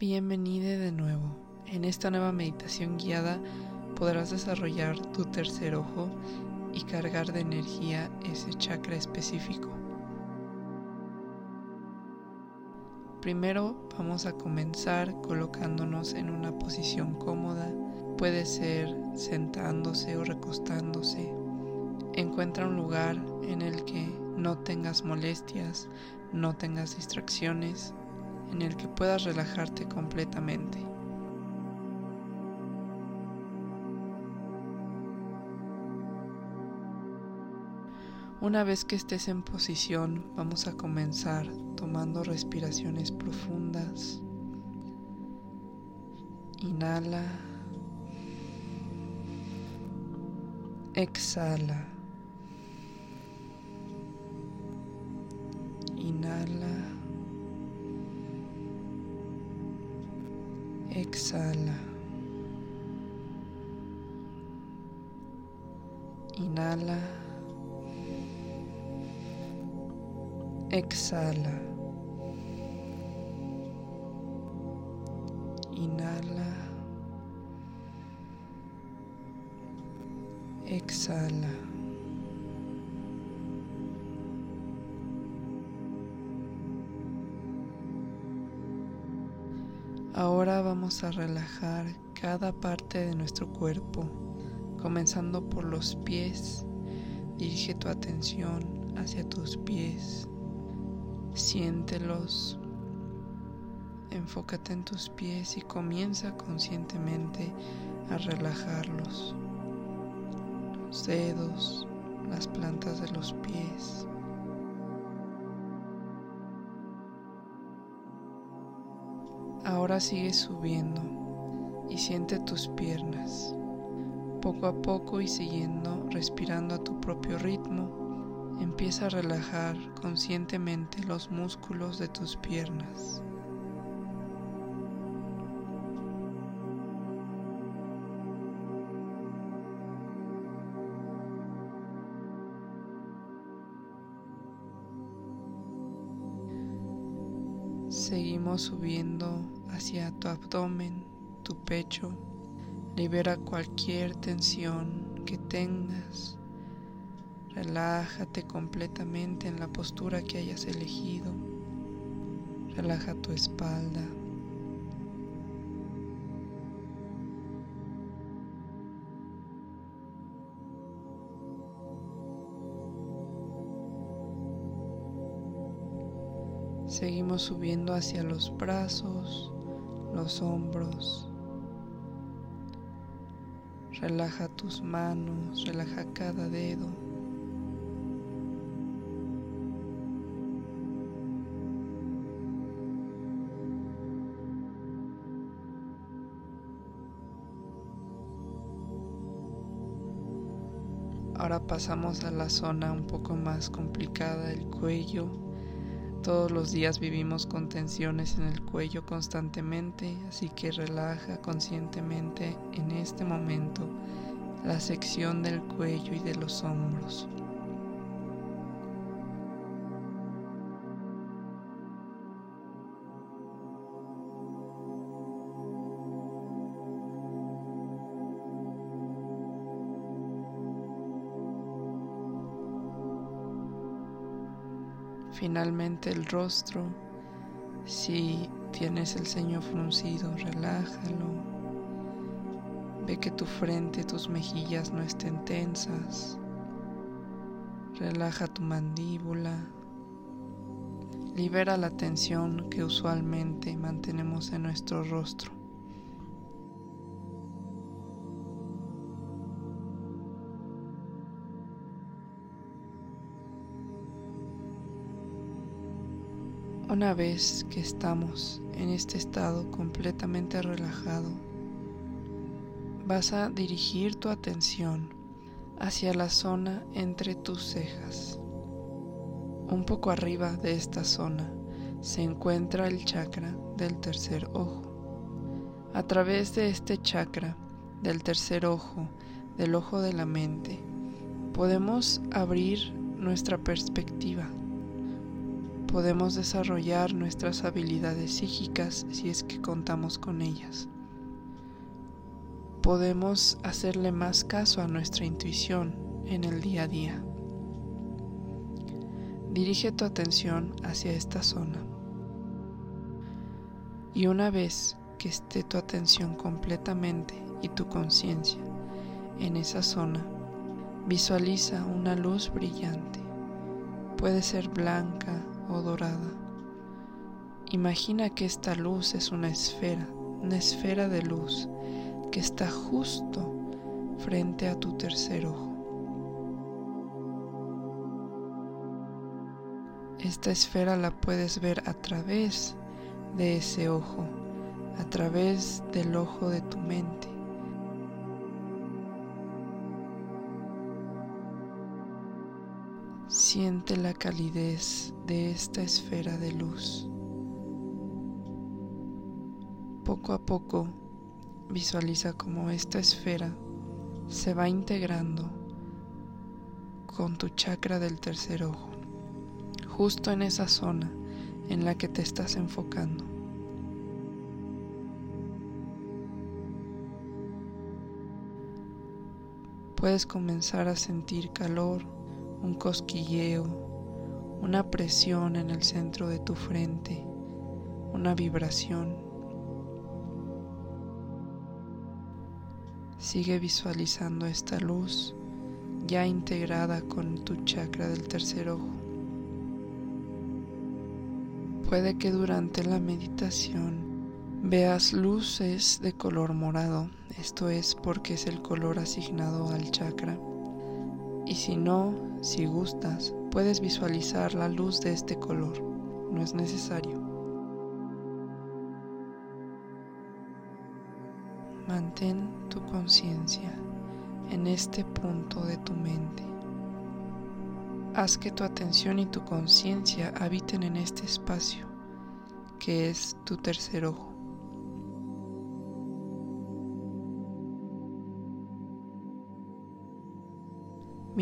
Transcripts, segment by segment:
Bienvenido de nuevo. En esta nueva meditación guiada podrás desarrollar tu tercer ojo y cargar de energía ese chakra específico. Primero vamos a comenzar colocándonos en una posición cómoda. Puede ser sentándose o recostándose. Encuentra un lugar en el que no tengas molestias, no tengas distracciones en el que puedas relajarte completamente. Una vez que estés en posición, vamos a comenzar tomando respiraciones profundas. Inhala. Exhala. Inhala. Exhala. Inhala. Exhala. Ahora vamos a relajar cada parte de nuestro cuerpo, comenzando por los pies. Dirige tu atención hacia tus pies. Siéntelos. Enfócate en tus pies y comienza conscientemente a relajarlos. Los dedos, las plantas de los pies. Ahora sigue subiendo y siente tus piernas. Poco a poco y siguiendo respirando a tu propio ritmo, empieza a relajar conscientemente los músculos de tus piernas. Seguimos subiendo hacia tu abdomen, tu pecho. Libera cualquier tensión que tengas. Relájate completamente en la postura que hayas elegido. Relaja tu espalda. Seguimos subiendo hacia los brazos, los hombros. Relaja tus manos, relaja cada dedo. Ahora pasamos a la zona un poco más complicada, el cuello todos los días vivimos con tensiones en el cuello constantemente, así que relaja conscientemente en este momento la sección del cuello y de los hombros. Finalmente el rostro, si tienes el ceño fruncido, relájalo. Ve que tu frente, tus mejillas no estén tensas. Relaja tu mandíbula. Libera la tensión que usualmente mantenemos en nuestro rostro. Una vez que estamos en este estado completamente relajado, vas a dirigir tu atención hacia la zona entre tus cejas. Un poco arriba de esta zona se encuentra el chakra del tercer ojo. A través de este chakra del tercer ojo, del ojo de la mente, podemos abrir nuestra perspectiva podemos desarrollar nuestras habilidades psíquicas si es que contamos con ellas. Podemos hacerle más caso a nuestra intuición en el día a día. Dirige tu atención hacia esta zona. Y una vez que esté tu atención completamente y tu conciencia en esa zona, visualiza una luz brillante. Puede ser blanca o dorada. Imagina que esta luz es una esfera, una esfera de luz que está justo frente a tu tercer ojo. Esta esfera la puedes ver a través de ese ojo, a través del ojo de tu mente. Siente la calidez de esta esfera de luz. Poco a poco visualiza cómo esta esfera se va integrando con tu chakra del tercer ojo, justo en esa zona en la que te estás enfocando. Puedes comenzar a sentir calor, un cosquilleo, una presión en el centro de tu frente, una vibración. Sigue visualizando esta luz ya integrada con tu chakra del tercer ojo. Puede que durante la meditación veas luces de color morado, esto es porque es el color asignado al chakra. Y si no, si gustas, puedes visualizar la luz de este color, no es necesario. Mantén tu conciencia en este punto de tu mente. Haz que tu atención y tu conciencia habiten en este espacio, que es tu tercer ojo.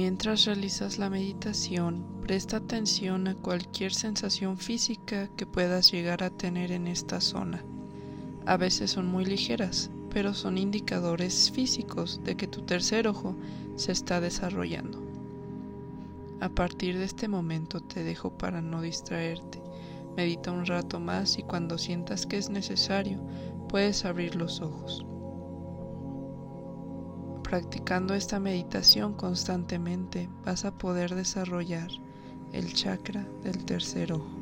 Mientras realizas la meditación, presta atención a cualquier sensación física que puedas llegar a tener en esta zona. A veces son muy ligeras, pero son indicadores físicos de que tu tercer ojo se está desarrollando. A partir de este momento te dejo para no distraerte. Medita un rato más y cuando sientas que es necesario, puedes abrir los ojos. Practicando esta meditación constantemente vas a poder desarrollar el chakra del tercer ojo.